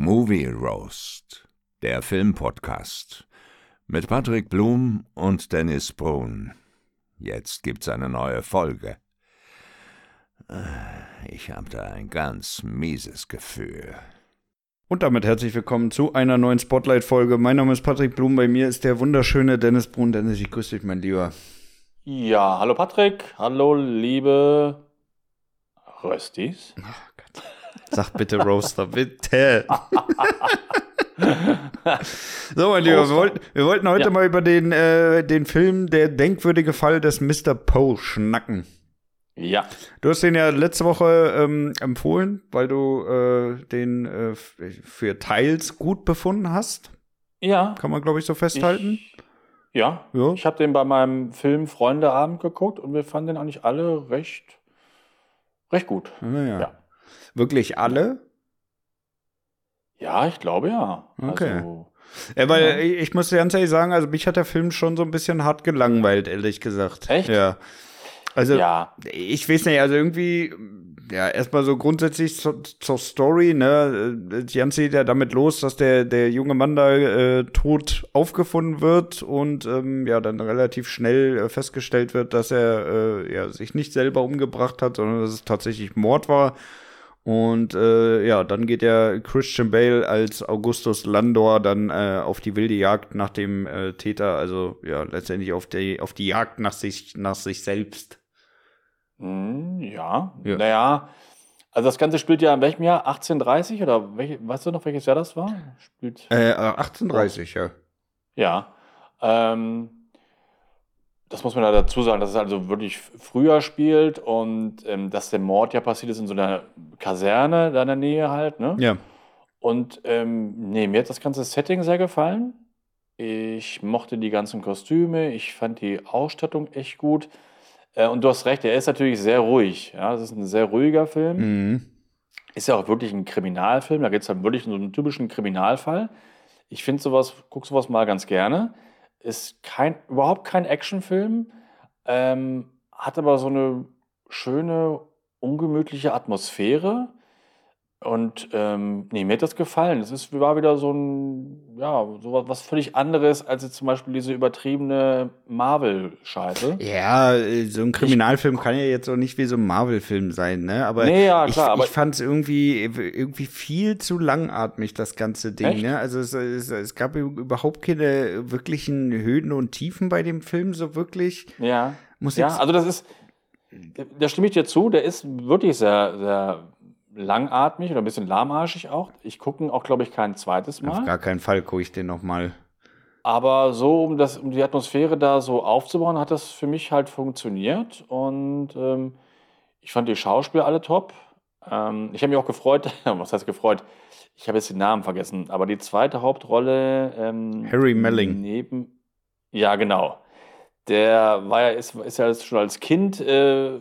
Movie Roast, der Filmpodcast mit Patrick Blum und Dennis Brun. Jetzt gibt's eine neue Folge. Ich habe da ein ganz mieses Gefühl. Und damit herzlich willkommen zu einer neuen Spotlight-Folge. Mein Name ist Patrick Blum, bei mir ist der wunderschöne Dennis Brun. Dennis, ich grüße dich, mein Lieber. Ja, hallo Patrick, hallo liebe Röstis. Ach Gott. Sag bitte Roaster, bitte. so, mein Lieber, wir wollten, wir wollten heute Ja. mal über den, äh, den Film Der denkwürdige Fall des Mr. Poe schnacken. Ja, Du hast den ja letzte Woche ähm, empfohlen, weil du äh, den äh, für teils gut befunden hast. ja. Kann man, glaube ich, so festhalten. Ich, ja, Ja. ich habe den bei meinem Film Freundeabend geguckt und wir fanden den eigentlich alle recht, recht gut. Naja. Ja. Wirklich alle? Ja, ich glaube ja. Okay. Also, Ja, weil Ja. ich, ich muss ganz ehrlich sagen, also mich hat der Film schon so ein bisschen hart gelangweilt, ehrlich gesagt. Echt? Ja. Also, ja, ich weiß nicht, also irgendwie, ja, erstmal so grundsätzlich zur, zur Story, ne, das Ganze geht ja damit los, dass der, der junge Mann da äh, tot aufgefunden wird und ähm, ja, dann relativ schnell äh, festgestellt wird, dass er äh, ja, sich nicht selber umgebracht hat, sondern dass es tatsächlich Mord war. Und äh, ja, dann geht der Christian Bale als Augustus Landor dann äh, auf die wilde Jagd nach dem äh, Täter, also ja, letztendlich auf die, auf die Jagd nach sich, nach sich selbst. Hm, ja. Ja. Naja, also das Ganze spielt ja in welchem Jahr? 1830 oder welche, weißt du noch, welches Jahr das war? Spielt, Äh, 1830, ja. Ja. Ähm, das muss man da dazu sagen, dass es also wirklich früher spielt und ähm, dass der Mord ja passiert ist in so einer Kaserne da in der Nähe halt, ne? Ja. Und ähm, nee, mir hat das ganze Setting sehr gefallen. Ich mochte die ganzen Kostüme, ich fand die Ausstattung echt gut. Äh, und du hast recht, er ist natürlich sehr ruhig. Ja, das ist ein sehr ruhiger Film. Mhm. Ist ja auch wirklich ein Kriminalfilm. Da geht es halt wirklich um so einen typischen Kriminalfall. Ich finde sowas, guck sowas mal ganz gerne. Ist kein, überhaupt kein Actionfilm, ähm, hat aber so eine schöne, ungemütliche Atmosphäre. Und ähm, nee, mir hat das gefallen. Es ist, war wieder so ein, ja, so was, völlig anderes als jetzt zum Beispiel diese übertriebene Marvel-Scheiße. Ja, äh, so ein Kriminalfilm kann ja jetzt auch nicht wie so ein Marvel-Film sein, ne? Aber, Nee, ja, ich, klar, aber- ich fand es irgendwie, irgendwie viel zu langatmig, das ganze Ding, Echt? ne? Also es, es, es gab überhaupt keine wirklichen Höhen und Tiefen bei dem Film, so wirklich. Ja. Muss Ja, also das ist, da stimme ich dir zu, der ist wirklich sehr, sehr langatmig oder ein bisschen lahmarschig auch. Ich gucke ihn auch, glaube ich, kein zweites auf Mal. gar keinen Fall gucke ich den noch mal. Aber so, um, das, um die Atmosphäre da so aufzubauen, hat das für mich halt funktioniert. Und ähm, ich fand die Schauspieler alle top. Ähm, ich habe mich auch gefreut, was heißt gefreut? Ich habe jetzt den Namen vergessen, aber die zweite Hauptrolle. Ähm, Harry Melling. Neben, ja, genau. Der war ja, ist, ist ja schon als Kind äh,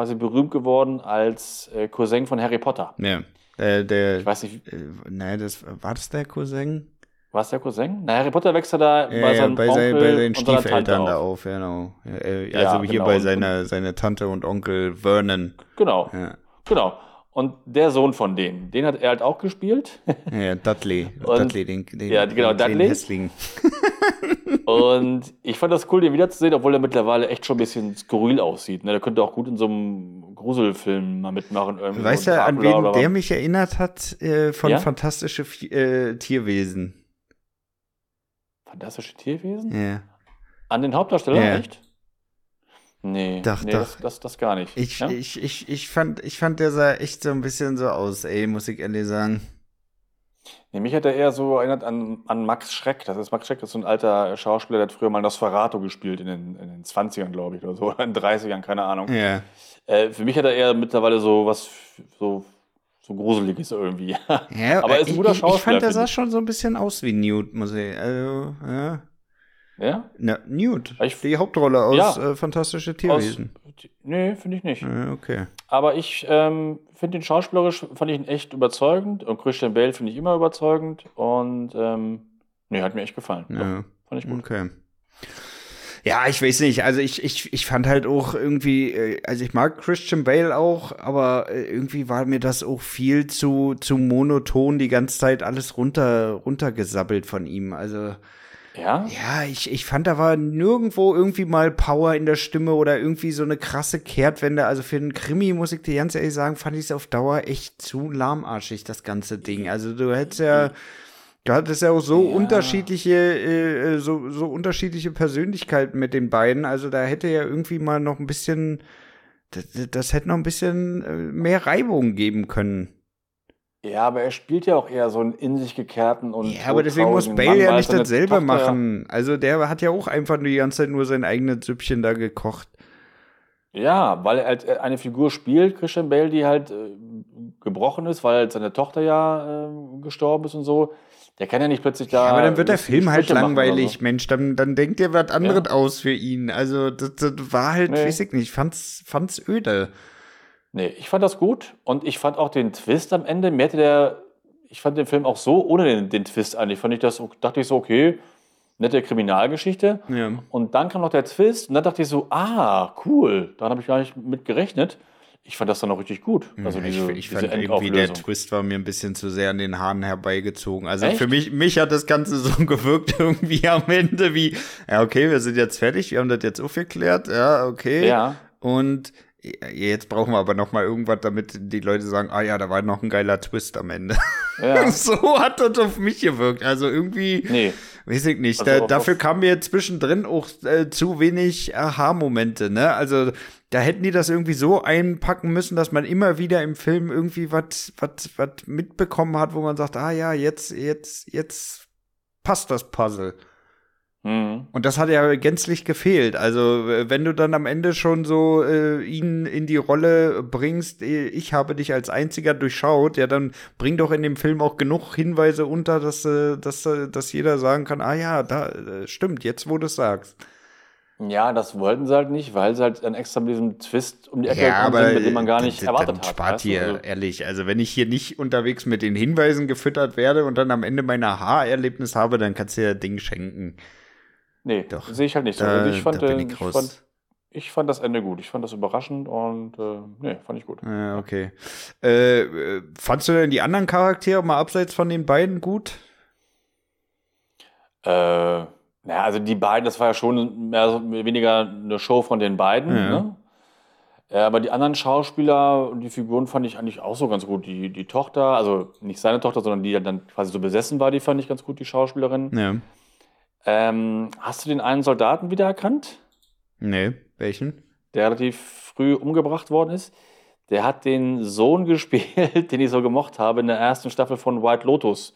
quasi berühmt geworden als äh, Cousin von Harry Potter. Ja. Der, der, Ich weiß nicht, äh, ne, das, war das der Cousin? war es der Cousin? Na, Harry Potter wächst ja da Ja, bei ja, bei, Onkel sein, bei seinen Stiefeltern da auf. genau. Ja, äh, Ja, also hier genau. bei seiner, seiner Tante und Onkel Vernon. Genau, Ja, genau. Und der Sohn von denen, den hat er halt auch gespielt. ja Dudley. Und- Dudley, den, den, Ja, genau, den Dudley. Hässling. Und ich fand das cool, den wiederzusehen, obwohl er mittlerweile echt schon ein bisschen skurril aussieht. Ne? Der könnte auch gut in so einem Gruselfilm mal mitmachen. irgendwie Weißt du, an wen der mich erinnert hat äh, von Ja? Fantastische äh, Tierwesen? Fantastische Tierwesen? Ja. An den Hauptdarsteller, Ja. echt? Nee, Doch, nee doch. Das, das, das gar nicht. Ich, ja? ich, ich, ich, fand, ich fand, der sah echt so ein bisschen so aus, ey, muss ich ehrlich sagen. Nee, mich hat er eher so erinnert an, an Max Schreck. Das ist Max Schreck, das ist so ein alter Schauspieler, der hat früher mal Nosferatu gespielt in den, in den 20ern, glaube ich, oder so, oder in den 30ern, keine Ahnung. Ja. Äh, für mich hat er eher mittlerweile so was so, so Gruseliges irgendwie. ja Aber er ist ein ich, guter ich, ich fand, Schauspieler, der sah schon so ein bisschen aus wie Newt, muss ich. Also, ja. Ja? Na, Newt. Ich- die Hauptrolle aus Ja. äh, Fantastische Aus, Tierwesen. nee, finde ich nicht. Okay. Aber ich ähm, finde den schauspielerisch, fand ich ihn echt überzeugend. Und Christian Bale finde ich immer überzeugend. Und ähm, nee, hat mir echt gefallen. Doch, Ja. fand ich gut. Okay. Ja, ich weiß nicht. Also ich, ich, ich fand halt auch irgendwie, äh, also ich mag Christian Bale auch, aber äh, irgendwie war mir das auch viel zu, zu monoton, die ganze Zeit alles runter, runtergesabbelt von ihm. Also. Ja? Ja, ich, ich fand, da war nirgendwo irgendwie mal Power in der Stimme oder irgendwie so eine krasse Kehrtwende. Also für einen Krimi, muss ich dir ganz ehrlich sagen, fand ich es auf Dauer echt zu lahmarschig, das ganze Ding. Also du hättest ja. Du hattest ja auch so ja. unterschiedliche, äh, so, so unterschiedliche Persönlichkeiten mit den beiden. Also da hätte ja irgendwie mal noch ein bisschen, das, das hätte noch ein bisschen äh, mehr Reibung geben können. Ja, aber er spielt ja auch eher so einen in sich gekehrten und. Ja, aber deswegen muss Bale Mann, ja nicht dasselbe Tochter. machen. Also der hat ja auch einfach die ganze Zeit nur sein eigenes Süppchen da gekocht. Ja, weil er halt äh, eine Figur spielt, Christian Bale, die halt äh, gebrochen ist, weil halt seine Tochter ja äh, gestorben ist und so. Der kann ja nicht plötzlich da. Ja, aber dann wird der Film halt langweilig, so. Mensch. Dann, dann denkt ihr was anderes ja. aus für ihn. Also, das, das war halt, nee. weiß ich nicht, fand's, fand's öde. Nee, ich fand das gut und ich fand auch den Twist am Ende. Mir hätte der, ich fand den Film auch so ohne den, den Twist eigentlich. Fand ich das, dachte ich so, okay, nette Kriminalgeschichte. Ja. Und dann kam noch der Twist und dann dachte ich so, ah, cool. Daran habe ich gar nicht mit gerechnet ich fand das dann auch richtig gut. Also diese, ich, ich diese fand irgendwie der Twist war mir ein bisschen zu sehr an den Haaren herbeigezogen. Also Echt? für mich, mich hat das Ganze so gewirkt irgendwie am Ende wie, ja, okay, wir sind jetzt fertig, wir haben das jetzt aufgeklärt, ja, okay. Ja. Und jetzt brauchen wir aber noch mal irgendwas, damit die Leute sagen, ah ja, da war noch ein geiler Twist am Ende. Ja. so hat das auf mich gewirkt. Also irgendwie, nee. weiß ich nicht. Also da, dafür kam mir zwischendrin auch äh, zu wenig Aha-Momente. Ne? Also da hätten die das irgendwie so einpacken müssen, dass man immer wieder im Film irgendwie was was mitbekommen hat, wo man sagt, ah ja, jetzt jetzt jetzt passt das Puzzle. Mhm. Und das hat ja gänzlich gefehlt. Also, wenn du dann am Ende schon so äh, ihn in die Rolle bringst, äh, ich habe dich als einziger durchschaut, ja, dann bring doch in dem Film auch genug Hinweise unter, dass, äh, dass, äh, dass jeder sagen kann, ah ja, da äh, stimmt, jetzt wo du es sagst. Ja, das wollten sie halt nicht, weil sie halt dann extra mit diesem Twist um die Ecke ja, aber sind, mit dem man gar nicht erwartet hat. Spart hier, also, ehrlich. Also, wenn ich hier nicht unterwegs mit den Hinweisen gefüttert werde und dann am Ende mein Aha-Erlebnis habe, dann kannst du ja Ding schenken. Nee, sehe ich halt nicht so. Da, ich, fand, ich, ich, fand, ich, fand, das Ende gut. Ich fand das überraschend und äh, nee, fand ich gut. Ja, okay. Äh, äh fandst du denn die anderen Charaktere mal abseits von den beiden gut? Äh naja, also die beiden, das war ja schon mehr oder weniger eine Show von den beiden. Ja. Ne? Ja, aber die anderen Schauspieler und die Figuren fand ich eigentlich auch so ganz gut. Die, die Tochter, also nicht seine Tochter, sondern die dann quasi so besessen war, die fand ich ganz gut, die Schauspielerin. Ja. Ähm, hast du den einen Soldaten wiedererkannt? Nee, welchen? Der relativ früh umgebracht worden ist. Der hat den Sohn gespielt, den ich so gemocht habe in der ersten Staffel von White Lotus,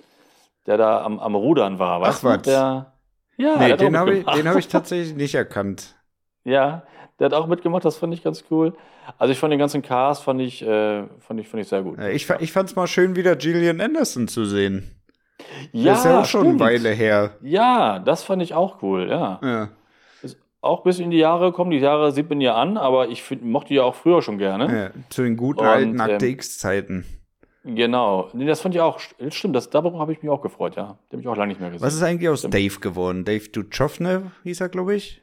der da am, am Rudern war. Weißt Ach? Was? Der, ja, nee, den habe ich, hab ich tatsächlich nicht erkannt. Ja, der hat auch mitgemacht, das fand ich ganz cool. Also ich fand den ganzen Cast fand ich, äh, fand ich, fand ich sehr gut. Ich, ich fand es mal schön, wieder Gillian Anderson zu sehen. Ja, das ist ja auch schon stimmt. eine Weile her. Ja, das fand ich auch cool, ja. ja. Ist auch bis in die Jahre gekommen. Die Jahre sieht man ja an, aber ich find, mochte die ja auch früher schon gerne. Ja, zu den guten Und, alten Akte ähm, X-Zeiten. Genau. Nee, das fand ich auch. Stimmt, das, darüber habe ich mich auch gefreut, ja. Den habe ich auch lange nicht mehr gesehen. Was ist eigentlich aus Stimmt. Dave geworden? Dave Duchovne hieß er, glaube ich.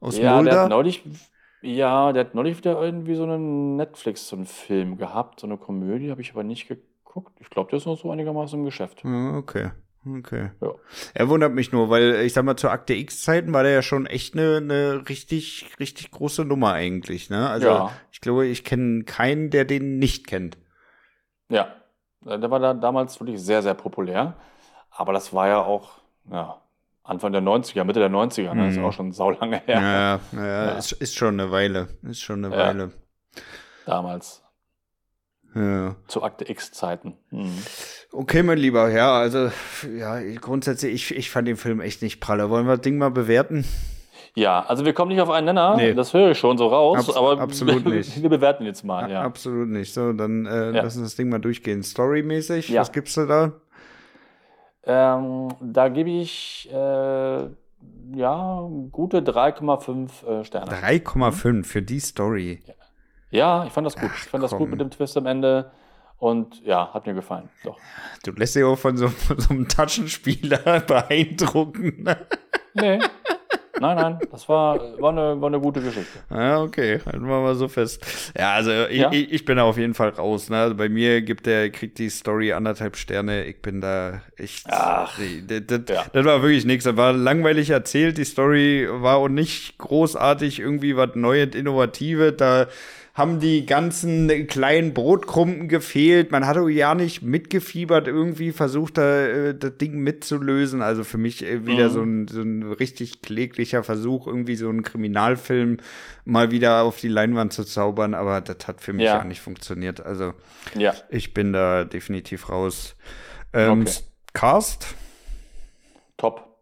Aus ja, Mulder. Der hat neulich, ja, der hat neulich wieder irgendwie so einen Netflix, so einen Film gehabt, so eine Komödie, habe ich aber nicht geguckt. Ich glaube, der ist noch so einigermaßen im Geschäft. Okay. Okay. Ja. Er wundert mich nur, weil ich sag mal, zur Akte X-Zeiten war der ja schon echt eine, eine richtig, richtig große Nummer eigentlich, ne? Also ja. ich glaube, ich kenne keinen, der den nicht kennt. Ja, äh, der war da damals wirklich sehr, sehr populär. Aber das war ja auch ja, Anfang der 90er, Mitte der 90er, ne? Mhm. ist auch schon saulange her. Ja, ja, ja. Ist, ist, schon eine Weile. Ist schon eine. Weile. Damals. Ja. Zu Akte X-Zeiten. Mhm. Okay, mein Lieber, ja, also, ja, grundsätzlich, ich, ich fand den Film echt nicht pralle. Wollen wir das Ding mal bewerten? Ja, also wir kommen nicht auf einen Nenner, nee. das höre ich schon so raus, Abs aber absolut nicht. wir bewerten jetzt mal, ja. Absolut nicht. So, dann äh, ja. lassen wir das Ding mal durchgehen. Storymäßig, ja. was gibst du da? Ähm, da gebe ich äh, ja gute 3,5 äh, Sterne. 3,5 mhm. für die Story. Ja. Ja, ich fand das gut. Ach, ich fand komm. das gut mit dem Twist am Ende. Und ja, hat mir gefallen. Doch. Du lässt dich auch von so, von so einem Taschenspieler beeindrucken. Nee. Nein, nein, das war, war, eine, war eine gute Geschichte. Ja, okay, halten wir mal so fest. Ja, also ich, Ja? ich, ich bin da auf jeden Fall raus. Ne? Also bei mir gibt der, kriegt die Story anderthalb Sterne. Ich bin da echt. Ach, das, das, ja. das war wirklich nichts. Das war langweilig erzählt. Die Story war auch nicht großartig, irgendwie was Neues, Innovatives. Da haben die ganzen kleinen Brotkrumpen gefehlt. Man hatte ja nicht mitgefiebert, irgendwie versucht, da äh, das Ding mitzulösen. Also für mich äh, wieder Mhm. so, ein, so ein richtig kläglicher Versuch, irgendwie so einen Kriminalfilm mal wieder auf die Leinwand zu zaubern. Aber das hat für mich Ja. ja nicht funktioniert. Also Ja, ich bin da definitiv raus. Ähm, Okay. Cast? top.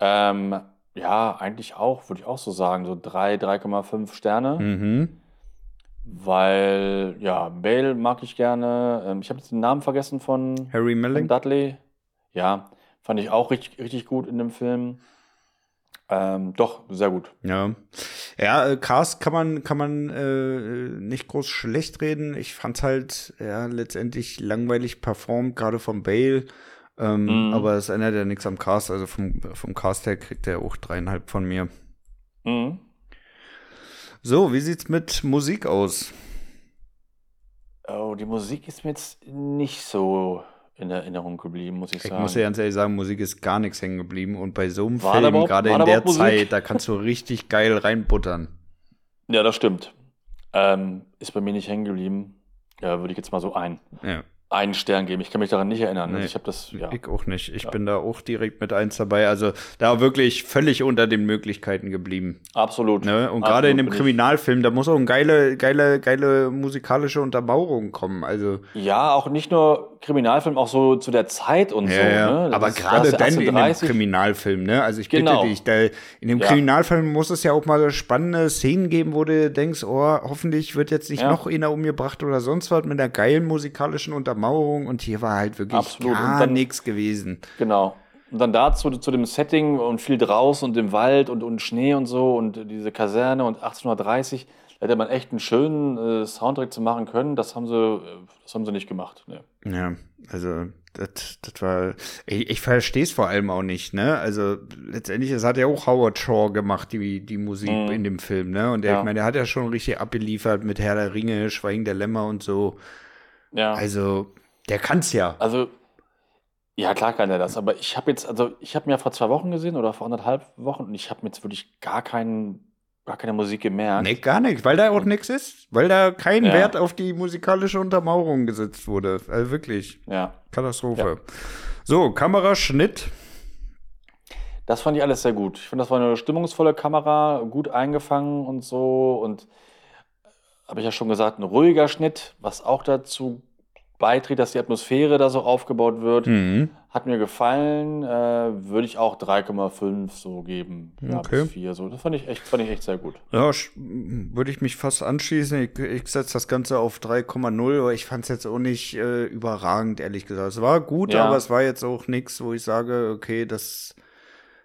Ähm, ja, eigentlich auch, würde ich auch so sagen, so 3, 3,5 Sterne. Mhm. Weil, ja, Bale mag ich gerne. Ähm, ich habe jetzt den Namen vergessen von, Harry von Melling? Dudley. Ja, fand ich auch richtig, richtig gut in dem Film. Ähm, doch, sehr gut. Ja. Ja, äh, Cast kann man, kann man äh, nicht groß schlecht reden. Ich fand's halt ja, letztendlich langweilig performt, gerade von Bale. Ähm, Mhm. Aber es ändert ja nichts am Cast. Also vom, vom Cast her kriegt er auch dreieinhalb von mir. Mhm. So, wie sieht's mit Musik aus? Oh, die Musik ist mir jetzt nicht so in Erinnerung geblieben, muss ich Ich sagen. muss ja ganz ehrlich sagen, Musik ist gar nichts hängen geblieben. Und bei so einem War Film, überhaupt- gerade in der Musik? Zeit, da kannst du richtig geil reinbuttern. Ja, das stimmt. Ähm, ist bei mir nicht hängen geblieben. Ja, würde ich jetzt mal so ein, Ja. Einen Stern geben. Ich kann mich daran nicht erinnern. Nee. Also ich habe das, ja. Ich auch nicht. Ich Ja. bin da auch direkt mit eins dabei. Also da wirklich völlig unter den Möglichkeiten geblieben. Absolut. Ne? Und gerade in dem Kriminalfilm, da muss auch eine geile, geile, geile musikalische Untermauerung kommen. Also Ja, auch nicht nur Kriminalfilm, auch so zu der Zeit und so. Ne? Das Aber gerade dann in dem 1830. Kriminalfilm, ne? Also ich Genau. bitte dich, da, in dem Ja. Kriminalfilm muss es ja auch mal so spannende Szenen geben, wo du denkst, oh, hoffentlich wird jetzt nicht Ja. noch einer umgebracht oder sonst was mit einer geilen musikalischen Untermauerung. Und hier war halt wirklich Absolut. Gar nichts gewesen. Genau. Und dann dazu zu dem Setting und viel draußen und im Wald und, und Schnee und so und diese Kaserne und 1830, da hätte man echt einen schönen äh, Soundtrack zu machen können. Das haben sie, äh, das haben sie nicht gemacht. Ne. Ja, also das, das war. Ich, ich verstehe es vor allem auch nicht, ne? Also letztendlich, das hat ja auch Howard Shaw gemacht, die, die Musik Mhm. in dem Film, ne? Und der, Ja. ich meine, der hat ja schon richtig abgeliefert mit Herr der Ringe, Schweigen der Lämmer und so. Ja. Also, der kann's ja. Also, ja, klar kann er das, aber ich habe jetzt, also ich habe mir ja vor zwei Wochen gesehen oder vor anderthalb Wochen und ich habe mir jetzt wirklich gar keinen, gar keine Musik gemerkt. Nee, gar nicht, weil da auch nichts ist. Weil da kein Ja. Wert auf die musikalische Untermauerung gesetzt wurde. Also wirklich, Ja. Katastrophe. So, Kameraschnitt. Das fand ich alles sehr gut. Ich finde, das war eine stimmungsvolle Kamera, gut eingefangen und so. Und habe ich ja schon gesagt, ein ruhiger Schnitt, was auch dazu beiträgt, dass die Atmosphäre da so aufgebaut wird. Mhm. Hat mir gefallen. Äh, würde ich auch 3,5 so geben. Ja, Okay. bis 4. So. Das fand ich, echt, fand ich echt sehr gut. Ja, würde ich mich fast anschließen. Ich, ich setze das Ganze auf 3,0, aber ich fand es jetzt auch nicht äh, überragend, ehrlich gesagt. Es war gut, Ja. aber es war jetzt auch nichts, wo ich sage, okay, das,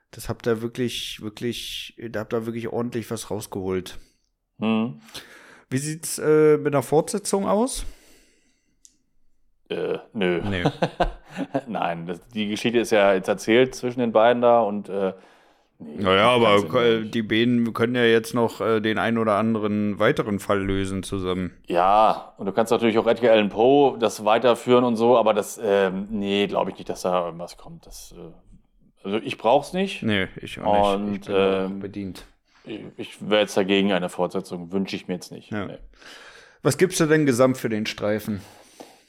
das habt ihr wirklich, wirklich, da habt ihr wirklich ordentlich was rausgeholt. Hm. Wie sieht's äh, mit einer Fortsetzung aus? Äh, nö. Nee. Nein, das, die Geschichte ist ja jetzt erzählt zwischen den beiden da und äh, nee, Naja, aber äh, die beiden können ja jetzt noch äh, den ein oder anderen weiteren Fall lösen zusammen. Ja, und du kannst natürlich auch Edgar Allan Poe das weiterführen und so, aber das, ähm, nee, glaube ich nicht, dass da irgendwas kommt. Das, äh, also ich brauche es nicht. Nee, ich auch nicht. Und, ich bin ähm, bedient. Ich, ich wäre jetzt dagegen eine Fortsetzung, wünsche ich mir jetzt nicht. Ja. Nee. Was gibst du denn gesamt für den Streifen?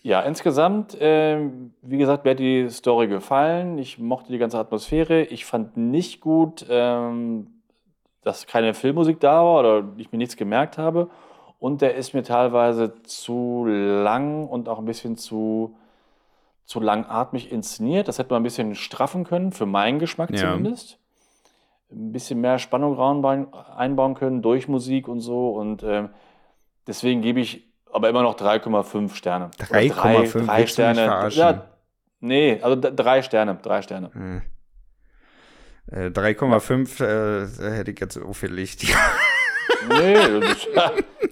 Ja, insgesamt, ähm, wie gesagt, mir hat die Story gefallen. Ich mochte die ganze Atmosphäre. Ich fand nicht gut, ähm, dass keine Filmmusik da war oder ich mir nichts gemerkt habe. Und der ist mir teilweise zu lang und auch ein bisschen zu, zu langatmig inszeniert. Das hätte man ein bisschen straffen können, für meinen Geschmack Ja. zumindest. Ein bisschen mehr Spannung einbauen können durch Musik und so. Und ähm, deswegen gebe ich aber immer noch 3,5 Sterne. Oder 3,5? drei Willst du mich verarschen? Ja, nee, also d- drei Sterne, drei Sterne. Hm. Äh, 3,5 äh, hätte ich jetzt aufgelegt. Nee, das ist,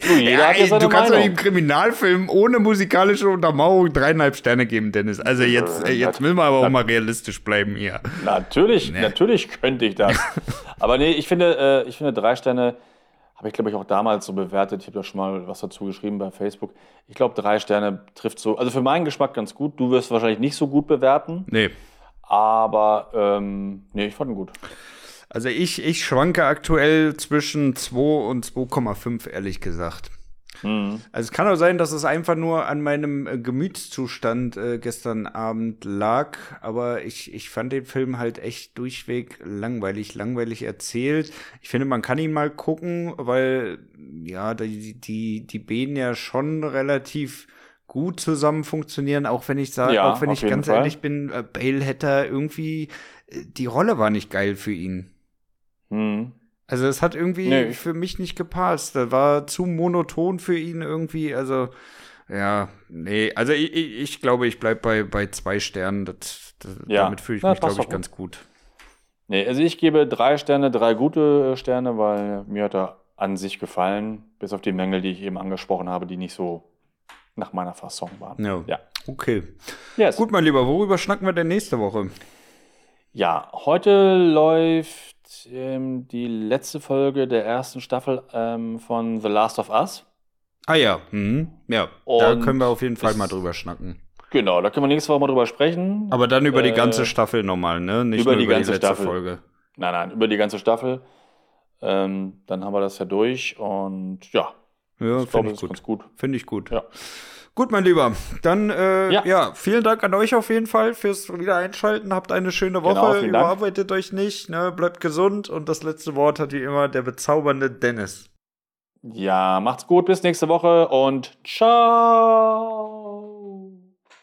du, Ja, ja ey, du kannst doch dem Kriminalfilm ohne musikalische Untermauerung dreieinhalb Sterne geben, Dennis. Also jetzt, äh, jetzt müssen wir aber auch mal realistisch bleiben hier. Natürlich, natürlich könnte ich das. Aber nee, ich finde, äh, ich finde drei Sterne habe ich, glaube ich, auch damals so bewertet. Ich habe da schon mal was dazu geschrieben bei Facebook. Ich glaube, drei Sterne trifft so, also für meinen Geschmack ganz gut. Du wirst wahrscheinlich nicht so gut bewerten, Nee. aber ähm, nee, ich fand ihn gut. Also ich, ich schwanke aktuell zwischen 2 und 2,5, ehrlich gesagt. Mhm. Also es kann auch sein, dass es einfach nur an meinem äh, Gemütszustand äh, gestern Abend lag, aber ich, ich fand den Film halt echt durchweg langweilig, langweilig erzählt. Ich finde, man kann ihn mal gucken, weil ja, die, die, die Bäden ja schon relativ gut zusammen funktionieren, auch wenn ich sage, Ja, auch wenn ich ganz Fall. ehrlich bin, äh, Bale hätte irgendwie, äh, die Rolle war nicht geil für ihn. Mhm. Also es hat irgendwie Nee. für mich nicht gepasst. Das war zu monoton für ihn irgendwie. Also ja, nee. Also ich, ich, ich glaube, ich bleib bei, bei zwei Sternen. Das, das, Ja. Damit fühle ich Na, mich, glaube ich, ganz gut. Nee, also ich gebe drei Sterne, drei gute äh, Sterne, weil mir hat er an sich gefallen, bis auf die Mängel, die ich eben angesprochen habe, die nicht so nach meiner Fasson waren. Ja. Ja. Okay. Yes. Gut, mein Lieber, worüber schnacken wir denn nächste Woche? Ja, heute läuft ähm, die letzte Folge der ersten Staffel ähm, von The Last of Us. Ah ja, mhm. ja. da Und können wir auf jeden Fall mal drüber schnacken. Genau, da können wir nächste Woche mal drüber sprechen. Aber dann über die Äh, ganze Staffel nochmal, ne? Nicht über nur die über ganze die letzte Staffel. Folge. Nein, nein, über die ganze Staffel. Ähm, dann haben wir das ja durch und ja, Ja, ich finde ich ganz gut. Finde ich gut. Ja. Gut, mein Lieber. Dann, äh, ja. Ja. vielen Dank an euch auf jeden Fall fürs Wiedereinschalten. Habt eine schöne Woche. Genau, vielen Dank. Überarbeitet euch nicht. Ne? Bleibt gesund. Und das letzte Wort hat wie immer der bezaubernde Dennis. Ja, macht's gut, bis nächste Woche und ciao.